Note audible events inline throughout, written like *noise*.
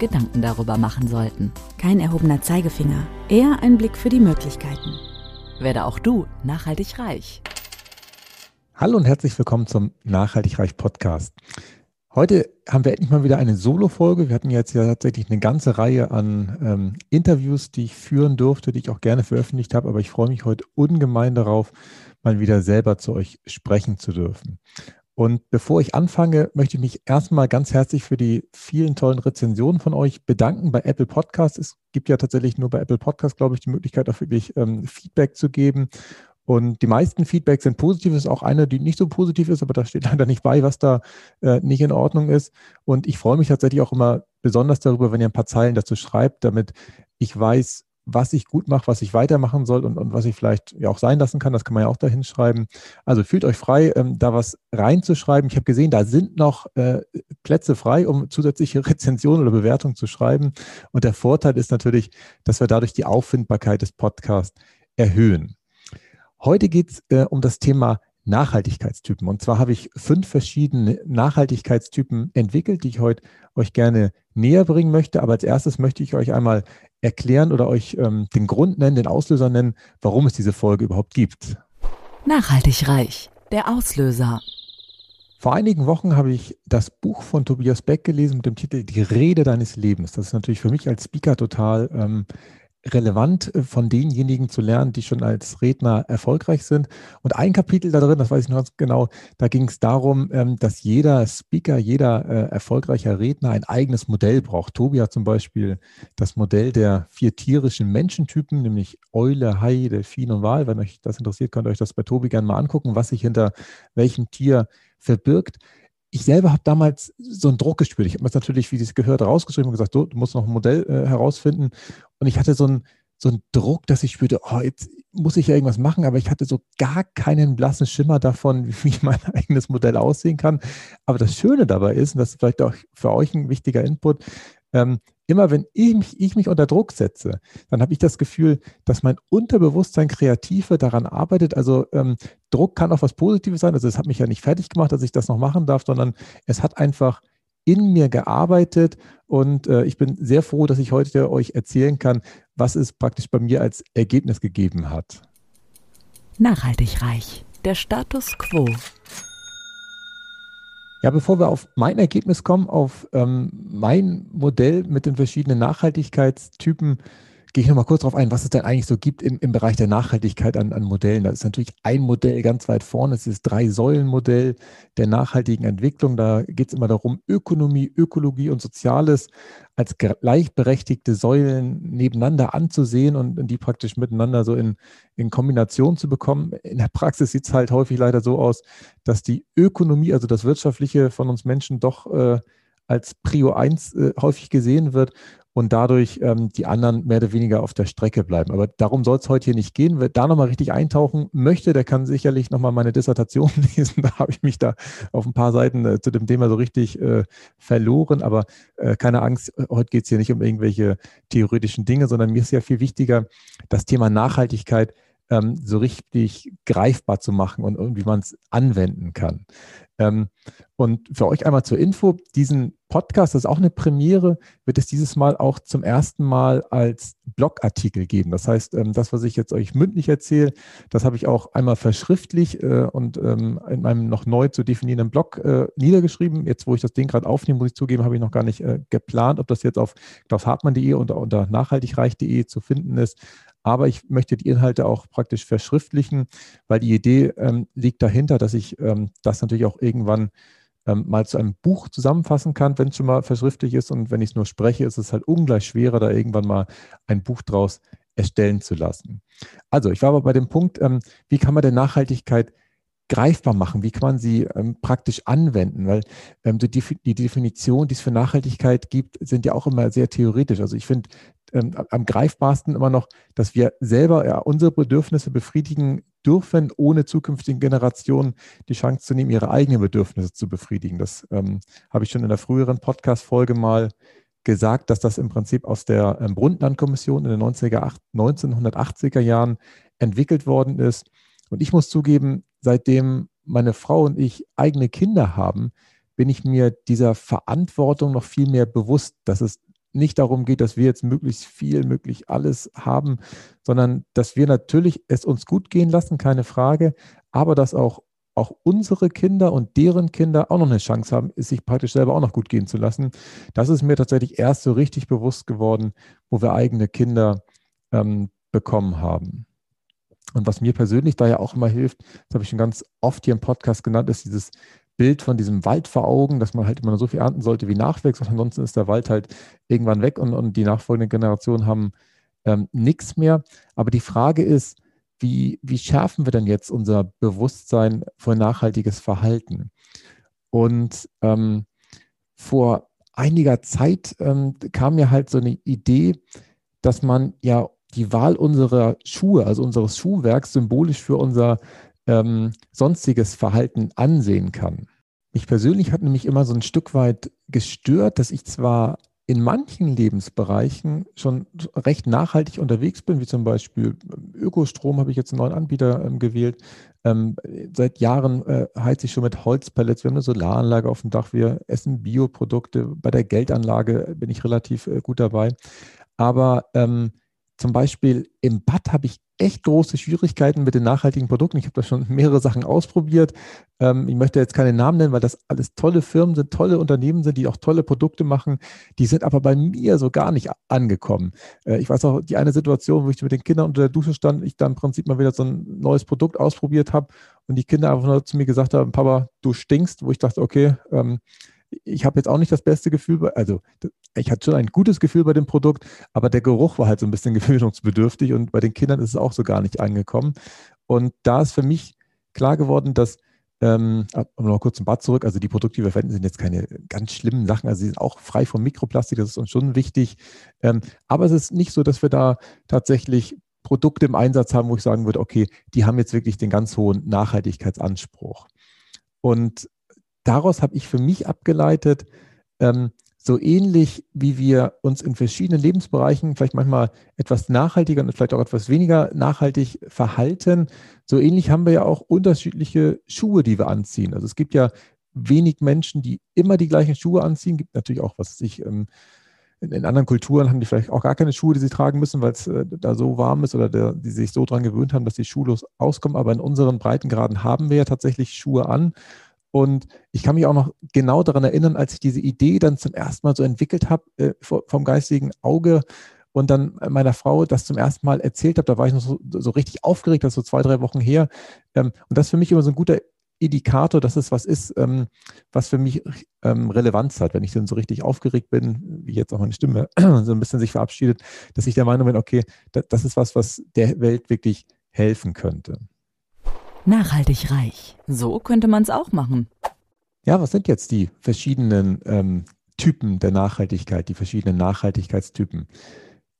Gedanken darüber machen sollten. Kein erhobener Zeigefinger, eher ein Blick für die Möglichkeiten. Werde auch du nachhaltig reich. Hallo und herzlich willkommen zum Nachhaltig Reich Podcast. Heute haben wir endlich mal wieder eine Solo-Folge. Wir hatten jetzt ja tatsächlich eine ganze Reihe an ähm, Interviews, die ich führen durfte, die ich auch gerne veröffentlicht habe, aber ich freue mich heute ungemein darauf, mal wieder selber zu euch sprechen zu dürfen. Und bevor ich anfange, möchte ich mich erstmal ganz herzlich für die vielen tollen Rezensionen von euch bedanken bei Apple Podcasts. Es gibt ja tatsächlich nur bei Apple Podcasts, glaube ich, die Möglichkeit, auch wirklich ähm, Feedback zu geben. Und die meisten Feedbacks sind positiv. Es ist auch eine, die nicht so positiv ist, aber da steht *laughs* leider nicht bei, was da äh, nicht in Ordnung ist. Und ich freue mich tatsächlich auch immer besonders darüber, wenn ihr ein paar Zeilen dazu schreibt, damit ich weiß, was ich gut mache, was ich weitermachen soll und, und was ich vielleicht ja auch sein lassen kann. Das kann man ja auch da hinschreiben. Also fühlt euch frei, ähm, da was reinzuschreiben. Ich habe gesehen, da sind noch äh, Plätze frei, um zusätzliche *laughs* Rezensionen oder Bewertungen zu schreiben. Und der Vorteil ist natürlich, dass wir dadurch die Auffindbarkeit des Podcasts erhöhen. Heute geht es äh, um das Thema Nachhaltigkeitstypen. Und zwar habe ich fünf verschiedene Nachhaltigkeitstypen entwickelt, die ich heute euch gerne näher bringen möchte. Aber als erstes möchte ich euch einmal erklären oder euch ähm, den Grund nennen, den Auslöser nennen, warum es diese Folge überhaupt gibt. Nachhaltig reich. Der Auslöser. Vor einigen Wochen habe ich das Buch von Tobias Beck gelesen mit dem Titel Die Rede deines Lebens. Das ist natürlich für mich als Speaker total ähm, relevant äh, von denjenigen zu lernen, die schon als Redner erfolgreich sind. Und ein Kapitel da drin, das weiß ich noch ganz genau, da ging es darum, ähm, dass jeder Speaker, jeder äh, erfolgreicher Redner ein eigenes Modell braucht. Tobi hat zum Beispiel das Modell der vier tierischen Menschentypen, nämlich Eule, Hai, Delfin und Wal. Wenn euch das interessiert, könnt ihr euch das bei Tobi gerne mal angucken, was sich hinter welchem Tier verbirgt ich selber habe damals so einen Druck gespürt. Ich habe mir das natürlich, wie es gehört, rausgeschrieben und gesagt, so, du musst noch ein Modell äh, herausfinden. Und ich hatte so einen, so einen Druck, dass ich spürte, oh, jetzt muss ich ja irgendwas machen, aber ich hatte so gar keinen blassen Schimmer davon, *laughs* wie mein eigenes Modell aussehen kann. Aber das Schöne dabei ist, und das ist vielleicht auch für euch ein wichtiger Input, ähm, immer wenn ich mich, ich mich unter Druck setze, dann habe ich das Gefühl, dass mein Unterbewusstsein kreativer daran arbeitet. Also ähm, Druck kann auch was Positives sein. Also es hat mich ja nicht fertig gemacht, dass ich das noch machen darf, sondern es hat einfach in mir gearbeitet und äh, ich bin sehr froh, dass ich heute euch erzählen kann, was es praktisch bei mir als Ergebnis gegeben hat. Nachhaltig reich. Der Status quo. Ja, bevor wir auf mein Ergebnis kommen, auf ähm, mein Modell mit den verschiedenen Nachhaltigkeitstypen, gehe ich nochmal kurz darauf ein, was es denn eigentlich so gibt im, im Bereich der Nachhaltigkeit an, an Modellen. Da ist natürlich ein Modell ganz weit vorne, es ist das Drei-Säulen-Modell der nachhaltigen Entwicklung. Da geht es immer darum, Ökonomie, Ökologie und Soziales als gleichberechtigte Säulen nebeneinander anzusehen und die praktisch miteinander so in, in Kombination zu bekommen. In der Praxis sieht es halt häufig leider so aus, dass die Ökonomie, also das Wirtschaftliche von uns Menschen doch äh, als Prio 1 äh, häufig gesehen wird und dadurch ähm, die anderen mehr oder weniger auf der Strecke bleiben. Aber darum soll es heute hier nicht gehen. Wer da nochmal richtig eintauchen möchte, der kann sicherlich nochmal meine Dissertation *laughs* lesen. Da habe ich mich da auf ein paar Seiten äh, zu dem Thema so richtig äh, verloren. Aber äh, keine Angst, heute geht es hier nicht um irgendwelche theoretischen Dinge, sondern mir ist ja viel wichtiger, das Thema Nachhaltigkeit ähm, so richtig greifbar zu machen und, und wie man es anwenden kann. Ähm, und für euch einmal zur Info, diesen Podcast, das ist auch eine Premiere, wird es dieses Mal auch zum ersten Mal als Blogartikel geben. Das heißt, ähm, das, was ich jetzt euch mündlich erzähle, das habe ich auch einmal verschriftlich äh, und ähm, in meinem noch neu zu definierenden Blog äh, niedergeschrieben. Jetzt, wo ich das Ding gerade aufnehme, muss ich zugeben, habe ich noch gar nicht äh, geplant, ob das jetzt auf klaushartmann.de oder unter nachhaltigreich.de zu finden ist. Aber ich möchte die Inhalte auch praktisch verschriftlichen, weil die Idee ähm, liegt dahinter, dass ich ähm, das natürlich auch irgendwann ähm, mal zu einem Buch zusammenfassen kann, wenn es schon mal verschriftlich ist. Und wenn ich es nur spreche, ist es halt ungleich schwerer, da irgendwann mal ein Buch draus erstellen zu lassen. Also, ich war aber bei dem Punkt, ähm, wie kann man denn Nachhaltigkeit greifbar machen? Wie kann man sie ähm, praktisch anwenden? Weil ähm, die, die, Definition, die es für Nachhaltigkeit gibt, sind ja auch immer sehr theoretisch. Also ich finde, ähm, am greifbarsten immer noch, dass wir selber ja, unsere Bedürfnisse befriedigen dürfen, ohne zukünftigen Generationen die Chance zu nehmen, ihre eigenen Bedürfnisse zu befriedigen. Das ähm, habe ich schon in der früheren Podcast-Folge mal gesagt, dass das im Prinzip aus der ähm, Brundtland-Kommission in den 90er, 1980er Jahren entwickelt worden ist. Und ich muss zugeben, seitdem meine Frau und ich eigene Kinder haben, bin ich mir dieser Verantwortung noch viel mehr bewusst, dass es nicht darum geht, dass wir jetzt möglichst viel, möglichst alles haben, sondern dass wir natürlich es uns gut gehen lassen, keine Frage, aber dass auch, auch unsere Kinder und deren Kinder auch noch eine Chance haben, es sich praktisch selber auch noch gut gehen zu lassen. Das ist mir tatsächlich erst so richtig bewusst geworden, wo wir eigene Kinder ähm, bekommen haben. Und was mir persönlich da ja auch immer hilft, das habe ich schon ganz oft hier im Podcast genannt, ist dieses Bild von diesem Wald vor Augen, dass man halt immer so viel ernten sollte, wie nachwächst. Und ansonsten ist der Wald halt irgendwann weg und, und die nachfolgenden Generationen haben ähm, nichts mehr. Aber die Frage ist, wie, wie schärfen wir denn jetzt unser Bewusstsein für nachhaltiges Verhalten? Und ähm, vor einiger Zeit ähm, kam mir halt so eine Idee, dass man ja die Wahl unserer Schuhe, also unseres Schuhwerks, symbolisch für unser ähm, sonstiges Verhalten ansehen kann. Mich persönlich hat nämlich immer so ein Stück weit gestört, dass ich zwar in manchen Lebensbereichen schon recht nachhaltig unterwegs bin, wie zum Beispiel ähm, Ökostrom habe ich jetzt einen neuen Anbieter ähm, gewählt. Ähm, seit Jahren äh, heize ich schon mit Holzpellets. Wir haben eine Solaranlage auf dem Dach. Wir essen Bioprodukte. Bei der Geldanlage bin ich relativ äh, gut dabei. Aber ähm, zum Beispiel im Bad habe ich echt große Schwierigkeiten mit den nachhaltigen Produkten. Ich habe da schon mehrere Sachen ausprobiert. Ähm, ich möchte jetzt keine Namen nennen, weil das alles tolle Firmen sind, tolle Unternehmen sind, die auch tolle Produkte machen. Die sind aber bei mir so gar nicht angekommen. Äh, ich weiß auch, die eine Situation, wo ich mit den Kindern unter der Dusche stand, ich da im Prinzip mal wieder so ein neues Produkt ausprobiert habe und die Kinder einfach nur zu mir gesagt haben, Papa, du stinkst, wo ich dachte, okay, ähm, ich habe jetzt auch nicht das beste Gefühl, also ich hatte schon ein gutes Gefühl bei dem Produkt, aber der Geruch war halt so ein bisschen *laughs* gewöhnungsbedürftig und bei den Kindern ist es auch so gar nicht angekommen. Und da ist für mich klar geworden, dass, ähm, noch kurz zum Bad zurück, also die Produkte, die wir verwenden, sind jetzt keine ganz schlimmen Sachen, also sie sind auch frei von Mikroplastik, das ist uns schon wichtig. Ähm, aber es ist nicht so, dass wir da tatsächlich Produkte im Einsatz haben, wo ich sagen würde, okay, die haben jetzt wirklich den ganz hohen Nachhaltigkeitsanspruch. Und daraus habe ich für mich abgeleitet, ähm, so ähnlich wie wir uns in verschiedenen Lebensbereichen vielleicht manchmal etwas nachhaltiger und vielleicht auch etwas weniger nachhaltig verhalten, so ähnlich haben wir ja auch unterschiedliche Schuhe, die wir anziehen. Also es gibt ja wenig Menschen, die immer die gleichen Schuhe anziehen. Es Gibt natürlich auch, was sich ähm, in, in, anderen Kulturen haben die vielleicht auch gar keine Schuhe, die sie tragen müssen, weil es äh, da so warm ist oder der, die sich so dran gewöhnt haben, dass sie schuhlos auskommen. Aber in unseren Breitengraden haben wir ja tatsächlich Schuhe an. Und ich kann mich auch noch genau daran erinnern, als ich diese Idee dann zum ersten Mal so entwickelt habe äh, vom geistigen Auge und dann meiner Frau das zum ersten Mal erzählt habe, da war ich noch so, so richtig aufgeregt, das ist so zwei, drei Wochen her. Ähm, und das ist für mich immer so ein guter Indikator, dass es was ist, ähm, was für mich ähm, Relevanz hat. Wenn ich dann so richtig aufgeregt bin, wie jetzt auch meine Stimme *clears throat* so ein bisschen sich verabschiedet, dass ich der Meinung bin, okay, das, das ist was, was der Welt wirklich helfen könnte. Nachhaltig reich. So könnte man es auch machen. Ja, was sind jetzt die verschiedenen ähm, Typen der Nachhaltigkeit, die verschiedenen Nachhaltigkeitstypen?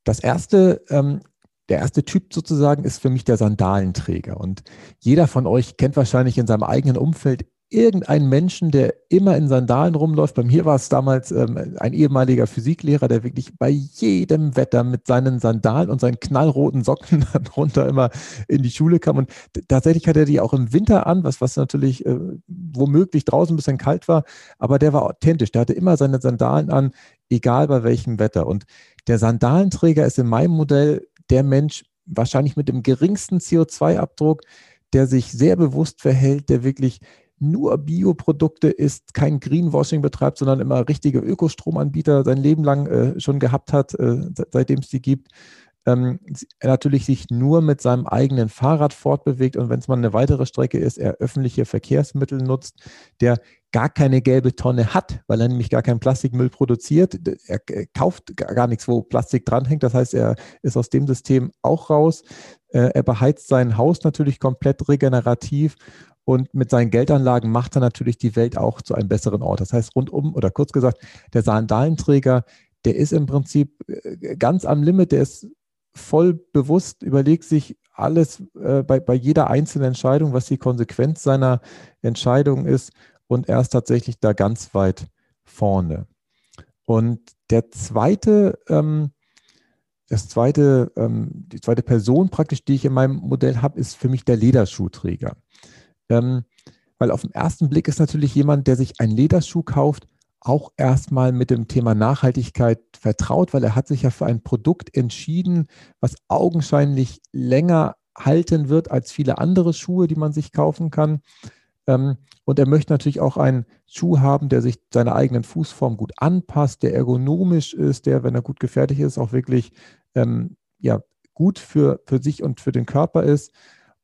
Das erste, ähm, der erste Typ sozusagen ist für mich der Sandalenträger. Und jeder von euch kennt wahrscheinlich in seinem eigenen Umfeld irgendeinen Menschen, der immer in Sandalen rumläuft. Bei mir war es damals ähm, ein ehemaliger Physiklehrer, der wirklich bei jedem Wetter mit seinen Sandalen und seinen knallroten Socken *laughs* darunter immer in die Schule kam. Und tatsächlich hatte er die auch im Winter an, was, was natürlich äh, womöglich draußen ein bisschen kalt war, aber der war authentisch. Der hatte immer seine Sandalen an, egal bei welchem Wetter. Und der Sandalenträger ist in meinem Modell der Mensch wahrscheinlich mit dem geringsten CO2-Abdruck, der sich sehr bewusst verhält, der wirklich nur Bioprodukte isst, kein Greenwashing betreibt, sondern immer richtige Ökostromanbieter sein Leben lang äh, schon gehabt hat, äh, seitdem es die gibt. Ähm, er natürlich sich nur mit seinem eigenen Fahrrad fortbewegt und wenn es mal eine weitere Strecke ist, er öffentliche Verkehrsmittel nutzt, der gar keine gelbe Tonne hat, weil er nämlich gar keinen Plastikmüll produziert. Er kauft gar nichts, wo Plastik dranhängt. Das heißt, er ist aus dem System auch raus. Äh, er beheizt sein Haus natürlich komplett regenerativ und mit seinen Geldanlagen macht er natürlich die Welt auch zu einem besseren Ort. Das heißt, rundum oder kurz gesagt, der Sandalenträger, der ist im Prinzip äh, ganz am Limit, der ist voll bewusst, überlegt sich alles äh, bei, bei jeder einzelnen Entscheidung, was die Konsequenz seiner Entscheidung ist und er ist tatsächlich da ganz weit vorne. Und der zweite, ähm, das zweite, ähm, die zweite Person praktisch, die ich in meinem Modell habe, ist für mich der Lederschuhträger. Ähm, weil auf den ersten Blick ist natürlich jemand, der sich einen Lederschuh kauft, auch erstmal mit dem Thema Nachhaltigkeit vertraut, weil er hat sich ja für ein Produkt entschieden, was augenscheinlich länger halten wird als viele andere Schuhe, die man sich kaufen kann. Ähm, und er möchte natürlich auch einen Schuh haben, der sich seiner eigenen Fußform gut anpasst, der ergonomisch ist, der, wenn er gut gefertigt ist, auch wirklich ähm, ja, gut für, für sich und für den Körper ist.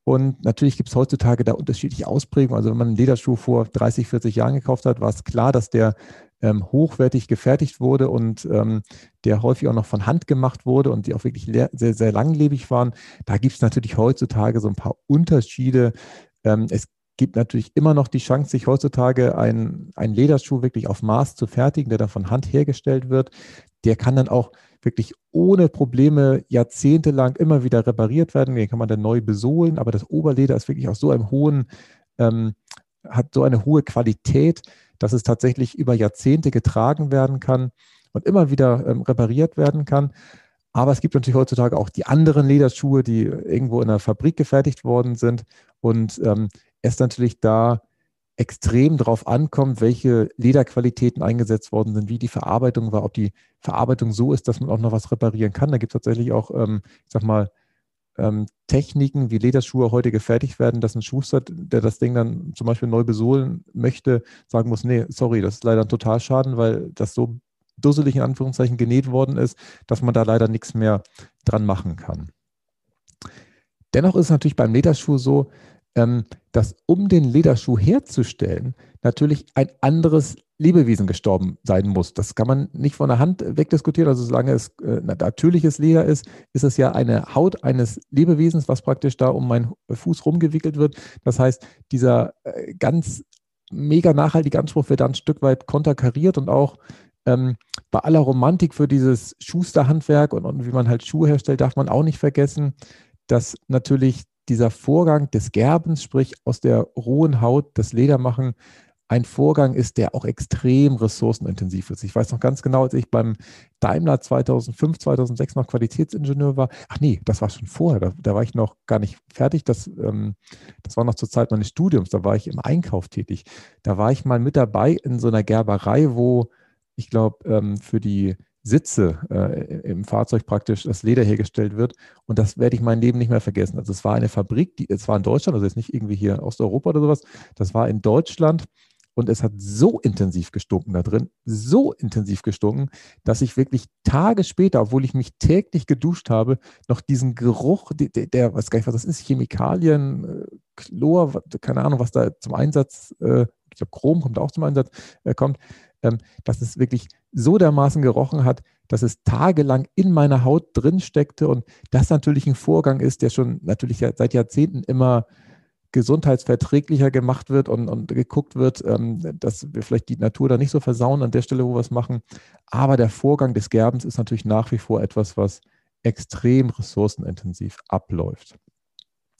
Und natürlich gibt es heutzutage da unterschiedliche Ausprägungen. Also wenn man einen Lederschuh vor 30, 40 Jahren gekauft hat, war es klar, dass der ähm, hochwertig gefertigt wurde und ähm, der häufig auch noch von Hand gemacht wurde und die auch wirklich sehr, sehr langlebig waren. Da gibt es natürlich heutzutage so ein paar Unterschiede. Ähm, es gibt natürlich immer noch die Chance, sich heutzutage einen, einen Lederschuh wirklich auf Maß zu fertigen, der dann von Hand hergestellt wird. Der kann dann auch wirklich ohne Probleme jahrzehntelang immer wieder repariert werden. Den kann man dann neu besohlen, aber das Oberleder ist wirklich auf so einem hohen, ähm, hat so eine hohe Qualität, dass es tatsächlich über Jahrzehnte getragen werden kann und immer wieder ähm, repariert werden kann. Aber es gibt natürlich heutzutage auch die anderen Lederschuhe, die irgendwo in einer Fabrik gefertigt worden sind. Und ähm, es natürlich da extrem darauf ankommt, welche Lederqualitäten eingesetzt worden sind, wie die Verarbeitung war, ob die Verarbeitung so ist, dass man auch noch was reparieren kann. Da gibt es tatsächlich auch, ähm, ich sag mal, ähm, Techniken, wie Lederschuhe heute gefertigt werden, dass ein Schuster, der das Ding dann zum Beispiel neu besohlen möchte, sagen muss, nee, sorry, das ist leider ein Totalschaden, weil das so dusselig in Anführungszeichen genäht worden ist, dass man da leider nichts mehr dran machen kann. Dennoch ist es natürlich beim Lederschuh so, dass um den Lederschuh herzustellen, natürlich ein anderes Lebewesen gestorben sein muss. Das kann man nicht von der Hand wegdiskutieren. Also solange es äh, natürliches Leder ist, ist es ja eine Haut eines Lebewesens, was praktisch da um meinen Fuß rumgewickelt wird. Das heißt, dieser äh, ganz mega nachhaltige Anspruch wird dann ein Stück weit konterkariert und auch ähm, bei aller Romantik für dieses Schusterhandwerk und, und wie man halt Schuhe herstellt, darf man auch nicht vergessen, dass natürlich dieser Vorgang des Gerbens, sprich aus der rohen Haut das Leder machen, ein Vorgang ist, der auch extrem ressourcenintensiv ist. Ich weiß noch ganz genau, als ich beim Daimler 2005, 2006 noch Qualitätsingenieur war, ach nee, das war schon vorher, da, da war ich noch gar nicht fertig, das, ähm, das war noch zur Zeit meines Studiums, da war ich im Einkauf tätig. Da war ich mal mit dabei in so einer Gerberei, wo ich glaube, ähm, für die Sitze äh, im Fahrzeug praktisch das Leder hergestellt wird. Und das werde ich mein Leben nicht mehr vergessen. Also es war eine Fabrik, die, es war in Deutschland, also jetzt nicht irgendwie hier Osteuropa oder sowas, das war in Deutschland und es hat so intensiv gestunken da drin, so intensiv gestunken, dass ich wirklich Tage später, obwohl ich mich täglich geduscht habe, noch diesen Geruch, der, der was gar nicht, was das ist, Chemikalien, äh, Chlor, keine Ahnung, was da zum Einsatz, äh, ich glaube Chrom kommt auch zum Einsatz, äh, kommt, dass es wirklich so dermaßen gerochen hat, dass es tagelang in meiner Haut drin steckte und das natürlich ein Vorgang ist, der schon natürlich seit Jahrzehnten immer gesundheitsverträglicher gemacht wird und, und geguckt wird, ähm, dass wir vielleicht die Natur da nicht so versauen an der Stelle, wo wir es machen. Aber der Vorgang des Gerbens ist natürlich nach wie vor etwas, was extrem ressourcenintensiv abläuft.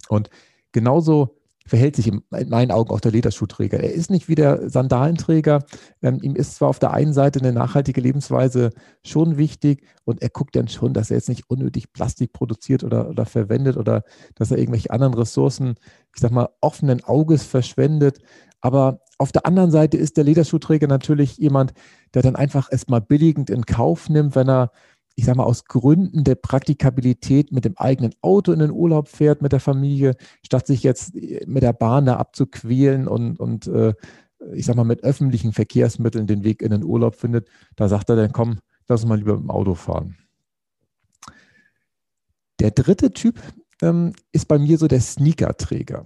Und genauso verhält sich in meinen Augen auch der Lederschuhträger. Er ist nicht wie der Sandalenträger. Ähm, ihm ist zwar auf der einen Seite eine nachhaltige Lebensweise schon wichtig und er guckt dann schon, dass er jetzt nicht unnötig Plastik produziert oder, oder verwendet oder dass er irgendwelche anderen Ressourcen, ich sag mal, offenen Auges verschwendet. Aber auf der anderen Seite ist der Lederschuhträger natürlich jemand, der dann einfach erstmal billigend in Kauf nimmt, wenn er ich sage mal, aus Gründen der Praktikabilität mit dem eigenen Auto in den Urlaub fährt mit der Familie, statt sich jetzt mit der Bahn da abzuquälen und, und äh, ich sage mal, mit öffentlichen Verkehrsmitteln den Weg in den Urlaub findet, da sagt er dann, komm, lass uns mal lieber mit dem Auto fahren. Der dritte Typ ähm, ist bei mir so der Sneakerträger.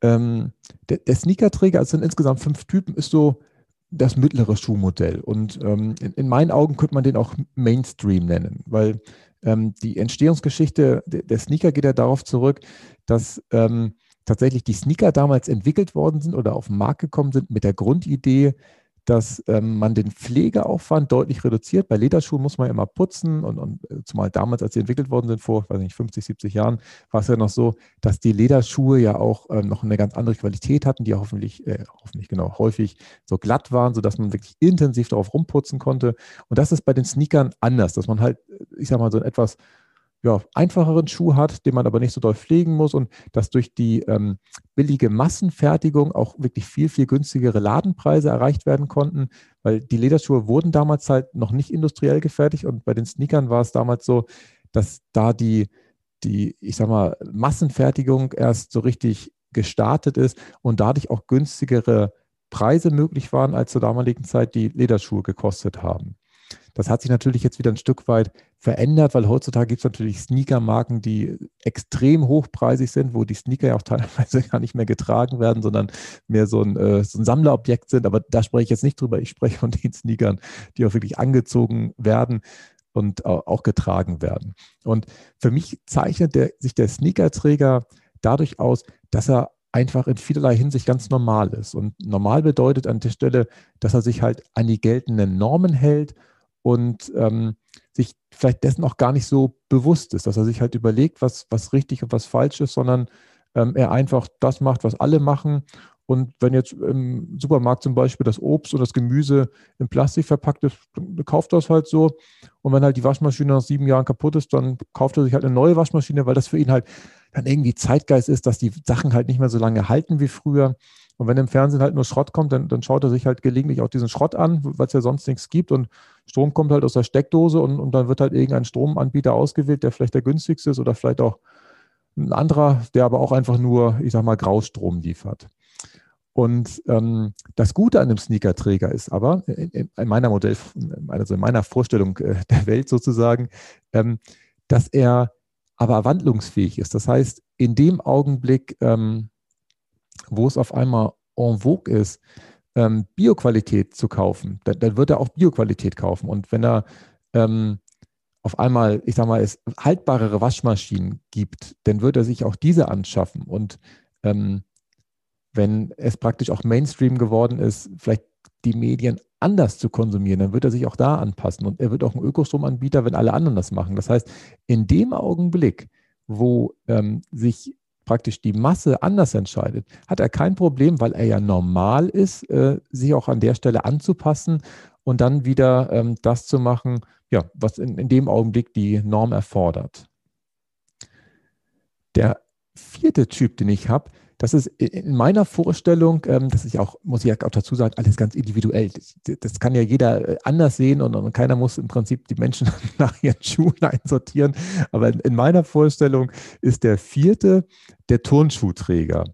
Ähm, der, der Sneakerträger, also sind insgesamt fünf Typen, ist so das mittlere Schuhmodell. Und ähm, in, in, meinen Augen könnte man den auch Mainstream nennen, weil ähm, die Entstehungsgeschichte der, der, Sneaker geht ja darauf zurück, dass ähm, tatsächlich die Sneaker damals entwickelt worden sind oder auf den Markt gekommen sind mit der Grundidee, dass ähm, man den Pflegeaufwand deutlich reduziert. Bei Lederschuhen muss man immer putzen und, und äh, zumal damals, als sie entwickelt worden sind, vor, weiß nicht, 50, 70 Jahren, war es ja noch so, dass die Lederschuhe ja auch ähm, noch eine ganz andere Qualität hatten, die ja hoffentlich, äh, hoffentlich genau, häufig so glatt waren, sodass man wirklich intensiv darauf rumputzen konnte. Und das ist bei den Sneakern anders, dass man halt, ich sag mal, so ein etwas ja, einfacheren Schuh hat, den man aber nicht so doll pflegen muss und dass durch die ähm, billige Massenfertigung auch wirklich viel, viel günstigere Ladenpreise erreicht werden konnten, weil die Lederschuhe wurden damals halt noch nicht industriell gefertigt und bei den Sneakern war es damals so, dass da die, die, ich sag mal, Massenfertigung erst so richtig gestartet ist und dadurch auch günstigere Preise möglich waren, als zur damaligen Zeit die Lederschuhe gekostet haben. Das hat sich natürlich jetzt wieder ein Stück weit verändert, weil heutzutage gibt es natürlich Sneaker-Marken, die extrem hochpreisig sind, wo die Sneaker ja auch *laughs* teilweise gar nicht mehr getragen werden, sondern mehr so ein, äh, so ein Sammlerobjekt sind. Aber da spreche ich jetzt nicht drüber. Ich spreche von den Sneakern, die auch wirklich angezogen werden und auch getragen werden. Und für mich zeichnet der, sich der Sneakerträger dadurch aus, dass er einfach in vielerlei Hinsicht ganz normal ist. Und normal bedeutet an der Stelle, dass er sich halt an die geltenden Normen hält und ähm, sich vielleicht dessen auch gar nicht so bewusst ist, dass er sich halt überlegt, was, was richtig und was falsch ist, sondern ähm, er einfach das macht, was alle machen. Und wenn jetzt im Supermarkt zum Beispiel das Obst und das Gemüse in Plastik verpackt ist, dann kauft er es halt so. Und wenn halt die Waschmaschine nach sieben Jahren kaputt ist, dann kauft er sich halt eine neue Waschmaschine, weil das für ihn halt dann irgendwie Zeitgeist ist, dass die Sachen halt nicht mehr so lange halten wie früher. Und wenn im Fernsehen halt nur Schrott kommt, dann, dann schaut er sich halt gelegentlich auch diesen Schrott an, weil es ja sonst nichts gibt. Und Strom kommt halt aus der Steckdose und, und dann wird halt irgendein Stromanbieter ausgewählt, der vielleicht der günstigste ist oder vielleicht auch ein anderer, der aber auch einfach nur, ich sag mal, Graustrom liefert. Und ähm, das Gute an dem Sneakerträger ist aber, in, in meiner Modell, also in meiner Vorstellung äh, der Welt sozusagen, ähm, dass er aber wandlungsfähig ist. Das heißt, in dem Augenblick, ähm, wo es auf einmal en vogue ist, ähm, Bioqualität zu kaufen, dann, dann, wird er auch Bioqualität kaufen. Und wenn er ähm, auf einmal, ich sag mal, es haltbarere Waschmaschinen gibt, dann wird er sich auch diese anschaffen. Und ähm, wenn es praktisch auch Mainstream geworden ist, vielleicht die Medien anders zu konsumieren, dann wird er sich auch da anpassen. Und er wird auch ein Ökostromanbieter, wenn alle anderen das machen. Das heißt, in dem Augenblick, wo ähm, sich praktisch die Masse anders entscheidet, hat er kein Problem, weil er ja normal ist, äh, sich auch an der Stelle anzupassen und dann wieder ähm, das zu machen, ja, was in, in dem Augenblick die Norm erfordert. Der vierte Typ, den ich habe, das ist in meiner Vorstellung, ähm, das ist ja auch, muss ich auch dazu sagen, alles ganz individuell. Das, das kann ja jeder äh, anders sehen und, und, keiner muss im Prinzip die Menschen *laughs* nach ihren Schuhen einsortieren. Aber in, in meiner Vorstellung ist der vierte der Turnschuhträger.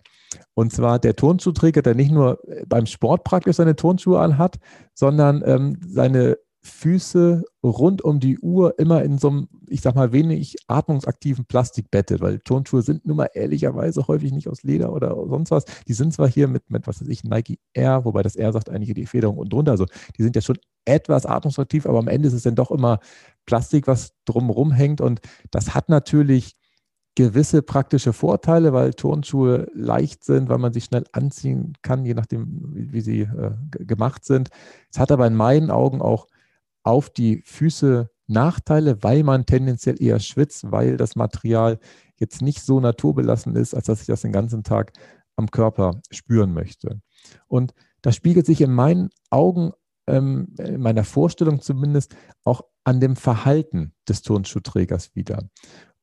Und zwar der Turnschuhträger, der nicht nur äh, beim Sport praktisch seine Turnschuhe anhat, sondern ähm, seine Füße rund um die Uhr immer in so einem, ich sag mal, wenig atmungsaktiven Plastik bettet, weil Turnschuhe sind nun mal ehrlicherweise häufig nicht aus Leder oder sonst was. Die sind zwar hier mit, mit was weiß ich, Nike Air, wobei das Air sagt einige die Federung und drunter. Also die sind ja schon etwas atmungsaktiv, aber am Ende ist es dann doch immer Plastik, was drumherum hängt. Und das hat natürlich gewisse praktische Vorteile, weil Turnschuhe leicht sind, weil man sie schnell anziehen kann, je nachdem, wie, wie sie äh, gemacht sind. Es hat aber in meinen Augen auch auf die Füße Nachteile, weil man tendenziell eher schwitzt, weil das Material jetzt nicht so naturbelassen ist, als dass ich das den ganzen Tag am Körper spüren möchte. Und das spiegelt sich in meinen Augen, ähm, in meiner Vorstellung zumindest, auch an dem Verhalten des Turnschuhträgers wieder.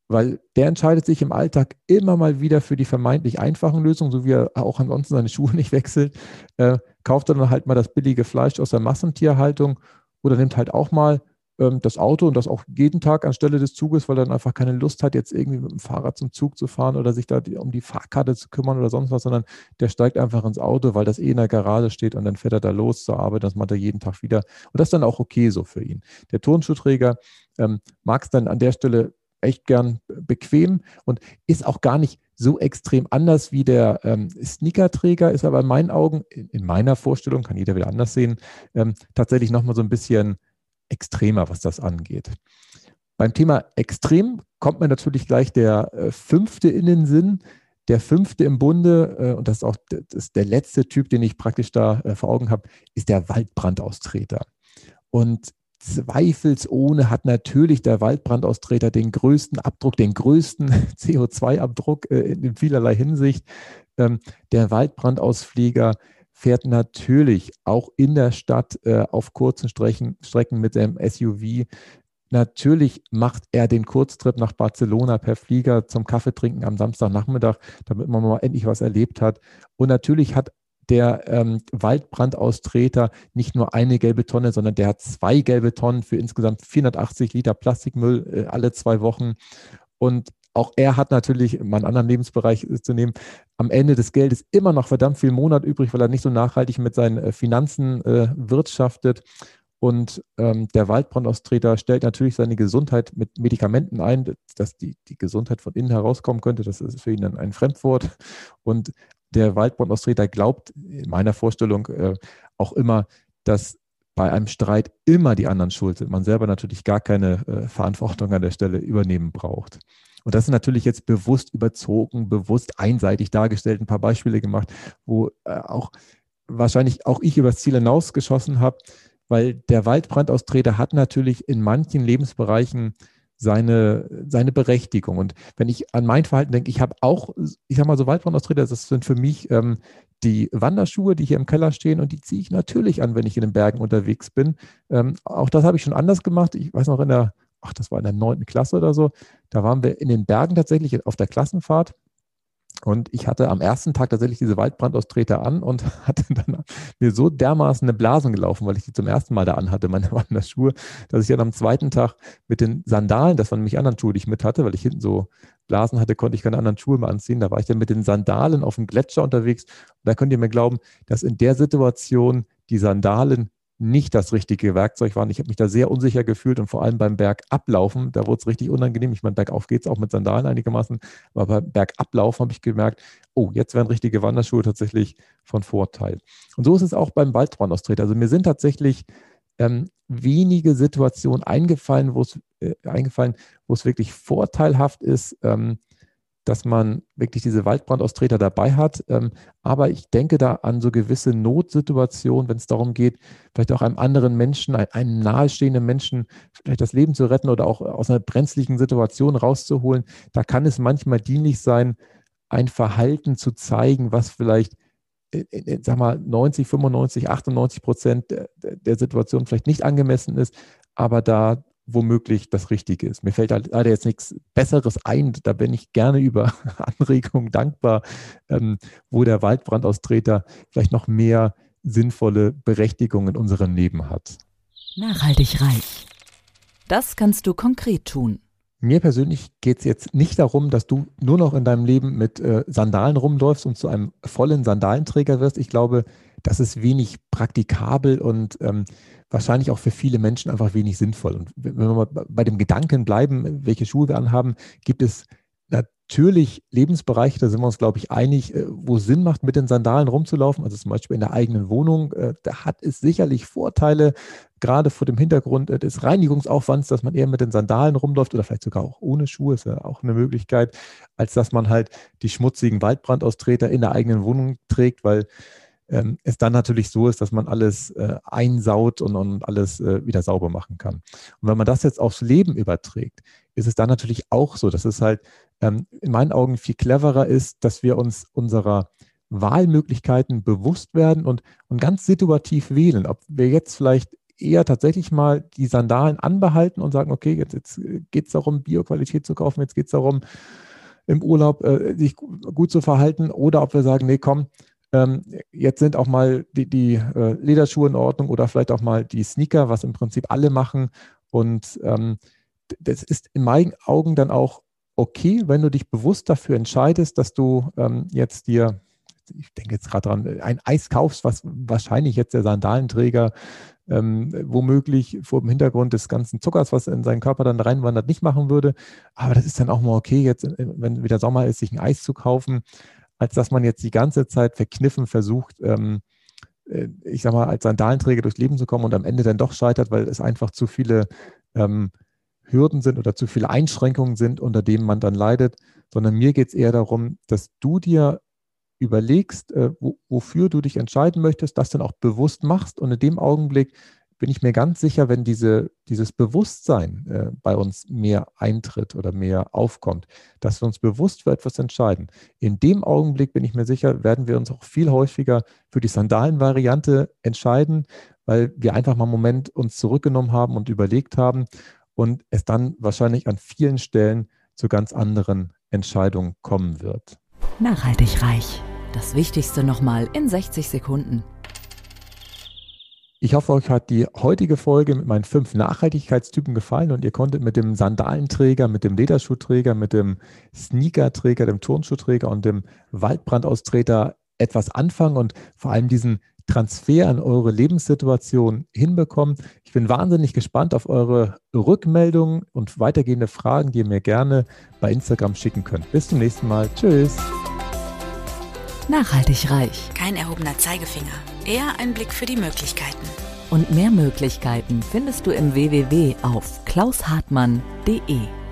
Weil der entscheidet sich im Alltag immer mal wieder für die vermeintlich einfachen Lösungen, so wie er auch ansonsten seine Schuhe nicht wechselt, äh, kauft dann halt mal das billige Fleisch aus der Massentierhaltung oder nimmt halt auch mal ähm, das Auto und das auch jeden Tag anstelle des Zuges, weil er dann einfach keine Lust hat, jetzt irgendwie mit dem Fahrrad zum Zug zu fahren oder sich da die, um die Fahrkarte zu kümmern oder sonst was, sondern der steigt einfach ins Auto, weil das eh in der Garage steht und dann fährt er da los zur Arbeit. Das macht er jeden Tag wieder. Und das ist dann auch okay so für ihn. Der Turnschuhträger ähm, mag es dann an der Stelle echt gern bequem und ist auch gar nicht so extrem anders wie der ähm, Sneakerträger, ist aber in meinen Augen, in, in, meiner Vorstellung, kann jeder wieder anders sehen, ähm, tatsächlich nochmal so ein bisschen extremer, was das angeht. Beim Thema extrem kommt mir natürlich gleich der äh, fünfte in den Sinn, der fünfte im Bunde, äh, und das ist auch das ist der letzte Typ, den ich praktisch da äh, vor Augen habe, ist der Waldbrandaustreter. Und zweifelsohne hat natürlich der Waldbrandaustreter den größten Abdruck, den größten *laughs* CO2-Abdruck äh, in vielerlei Hinsicht. Ähm, der Waldbrandausflieger fährt natürlich auch in der Stadt äh, auf kurzen Strecken, Strecken mit dem SUV Natürlich macht er den Kurztrip nach Barcelona per Flieger zum Kaffeetrinken am Samstagnachmittag, damit man mal endlich was erlebt hat. Und natürlich hat der ähm, Waldbrandaustreter nicht nur eine gelbe Tonne, sondern der hat zwei gelbe Tonnen für insgesamt 480 Liter Plastikmüll äh, alle zwei Wochen. Und auch er hat natürlich, um einen anderen Lebensbereich zu nehmen, am Ende des Geldes immer noch verdammt viel Monat übrig, weil er nicht so nachhaltig mit seinen äh, Finanzen äh, wirtschaftet. Und ähm, der Waldbrandaustreter stellt natürlich seine Gesundheit mit Medikamenten ein, dass die, die Gesundheit von innen herauskommen könnte. Das ist für ihn dann ein Fremdwort. Und der Waldbrandaustreter glaubt in meiner Vorstellung äh, auch immer, dass bei einem Streit immer die anderen schuld sind. Man selber natürlich gar keine äh, Verantwortung an der Stelle übernehmen braucht. Und das ist natürlich jetzt bewusst überzogen, bewusst einseitig dargestellt, ein paar Beispiele gemacht, wo äh, auch wahrscheinlich auch ich übers Ziel hinausgeschossen habe weil der Waldbrandaustreter hat natürlich in manchen Lebensbereichen seine, seine Berechtigung. Und wenn ich an mein Verhalten denke, ich habe auch, ich sage mal so Waldbrandaustreter, das sind für mich ähm, die Wanderschuhe, die hier im Keller stehen und die ziehe ich natürlich an, wenn ich in den Bergen unterwegs bin. Ähm, auch das habe ich schon anders gemacht. Ich weiß noch in der, ach, das war in der neunten Klasse oder so, da waren wir in den Bergen tatsächlich auf der Klassenfahrt und ich hatte am ersten Tag tatsächlich diese Waldbrandaustreter an und *laughs* hatte dann mir so dermaßen eine Blasen gelaufen, weil ich die zum ersten Mal da anhatte, meine Wanderschuhe, dass ich dann am zweiten Tag mit den Sandalen, das waren nämlich anderen Schuhe, die ich mit hatte, weil ich hinten so Blasen hatte, konnte ich keine anderen Schuhe mehr anziehen. Da war ich dann mit den Sandalen auf dem Gletscher unterwegs. Und da könnt ihr mir glauben, dass in der Situation die Sandalen nicht das richtige Werkzeug waren. Ich habe mich da sehr unsicher gefühlt und vor allem beim Bergablaufen, da wurde es richtig unangenehm. Ich meine, bergauf geht es auch mit Sandalen einigermaßen, aber beim Bergablaufen habe ich gemerkt, oh, jetzt wären richtige Wanderschuhe tatsächlich von Vorteil. Und so ist es auch beim Waldbrandaustritt. Also mir sind tatsächlich ähm, wenige Situationen eingefallen, wo es äh, eingefallen, wo es wirklich vorteilhaft ist, ähm, dass man wirklich diese Waldbrandaustreter dabei hat. Ähm, aber ich denke da an so gewisse Notsituationen, wenn es darum geht, vielleicht auch einem anderen Menschen, einem nahestehenden Menschen vielleicht das Leben zu retten oder auch aus einer brenzlichen Situation rauszuholen. Da kann es manchmal dienlich sein, ein Verhalten zu zeigen, was vielleicht in, sag mal 90, 95, 98 Prozent der Situation vielleicht nicht angemessen ist, aber da womöglich das Richtige ist. Mir fällt leider jetzt nichts Besseres ein. Da bin ich gerne über *laughs* Anregungen dankbar, ähm, wo der Waldbrandaustreter vielleicht noch mehr sinnvolle Berechtigung in unserem Leben hat. Nachhaltig reich. Das kannst du konkret tun. Mir persönlich geht es jetzt nicht darum, dass du nur noch in deinem Leben mit äh, Sandalen rumläufst und zu einem vollen Sandalenträger wirst. Ich glaube, das ist wenig praktikabel und ähm, wahrscheinlich auch für viele Menschen einfach wenig sinnvoll. Und wenn wir mal bei dem Gedanken bleiben, welche Schuhe wir anhaben, gibt es natürlich Lebensbereiche, da sind wir uns, glaube ich, einig, äh, wo es Sinn macht, mit den Sandalen rumzulaufen, also zum Beispiel in der eigenen Wohnung. Äh, da hat es sicherlich Vorteile, gerade vor dem Hintergrund äh, des Reinigungsaufwands, dass man eher mit den Sandalen rumläuft oder vielleicht sogar auch ohne Schuhe, ist ja auch eine Möglichkeit, als dass man halt die schmutzigen Waldbrandaustreter in der eigenen Wohnung trägt, weil ähm, es dann natürlich so ist, dass man alles einsaut und, und alles wieder sauber machen kann. Und wenn man das jetzt aufs Leben überträgt, ist es dann natürlich auch so, dass es halt ähm, in meinen Augen viel cleverer ist, dass wir uns unserer Wahlmöglichkeiten bewusst werden und, und ganz situativ wählen. Ob wir jetzt vielleicht eher tatsächlich mal die Sandalen anbehalten und sagen, okay, jetzt, jetzt geht es darum, Bioqualität zu kaufen, jetzt geht es darum, im Urlaub äh, sich gut zu verhalten, oder ob wir sagen, nee, komm, ähm, jetzt sind auch mal die, die äh, Lederschuhe in Ordnung oder vielleicht auch mal die Sneaker, was im Prinzip alle machen. Und ähm, das ist in meinen Augen dann auch okay, wenn du dich bewusst dafür entscheidest, dass du ähm, jetzt dir, ich denke jetzt gerade dran, ein Eis kaufst, was wahrscheinlich jetzt der Sandalenträger ähm, womöglich vor dem Hintergrund des ganzen Zuckers, was in seinen Körper dann reinwandert, nicht machen würde. Aber das ist dann auch mal okay, jetzt, äh, wenn wieder Sommer ist, sich ein Eis zu kaufen als dass man jetzt die ganze Zeit verkniffen versucht, ähm, äh, ich sag mal, als Sandalenträger durchs Leben zu kommen und am Ende dann doch scheitert, weil es einfach zu viele ähm, Hürden sind oder zu viele Einschränkungen sind, unter denen man dann leidet, sondern mir geht es eher darum, dass du dir überlegst, äh, wo, wofür du dich entscheiden möchtest, das dann auch bewusst machst und in dem Augenblick bin ich mir ganz sicher, wenn diese, dieses Bewusstsein äh, bei uns mehr eintritt oder mehr aufkommt, dass wir uns bewusst für etwas entscheiden. In dem Augenblick bin ich mir sicher, werden wir uns auch viel häufiger für die Sandalen-Variante entscheiden, weil wir einfach mal einen Moment uns zurückgenommen haben und überlegt haben und es dann wahrscheinlich an vielen Stellen zu ganz anderen Entscheidungen kommen wird. Nachhaltig reich. Das Wichtigste nochmal in 60 Sekunden. Ich hoffe, euch hat die heutige Folge mit meinen fünf Nachhaltigkeitstypen gefallen und ihr konntet mit dem Sandalenträger, mit dem Lederschuhträger, mit dem Sneakerträger, dem Turnschuhträger und dem Waldbrandaustreter etwas anfangen und vor allem diesen Transfer an eure Lebenssituation hinbekommen. Ich bin wahnsinnig gespannt auf eure Rückmeldungen und weitergehende Fragen, die ihr mir gerne bei Instagram schicken könnt. Bis zum nächsten Mal. Tschüss. Nachhaltig reich. Kein erhobener Zeigefinger, eher ein Blick für die Möglichkeiten. Und mehr Möglichkeiten findest du im www auf klaushartmann.de.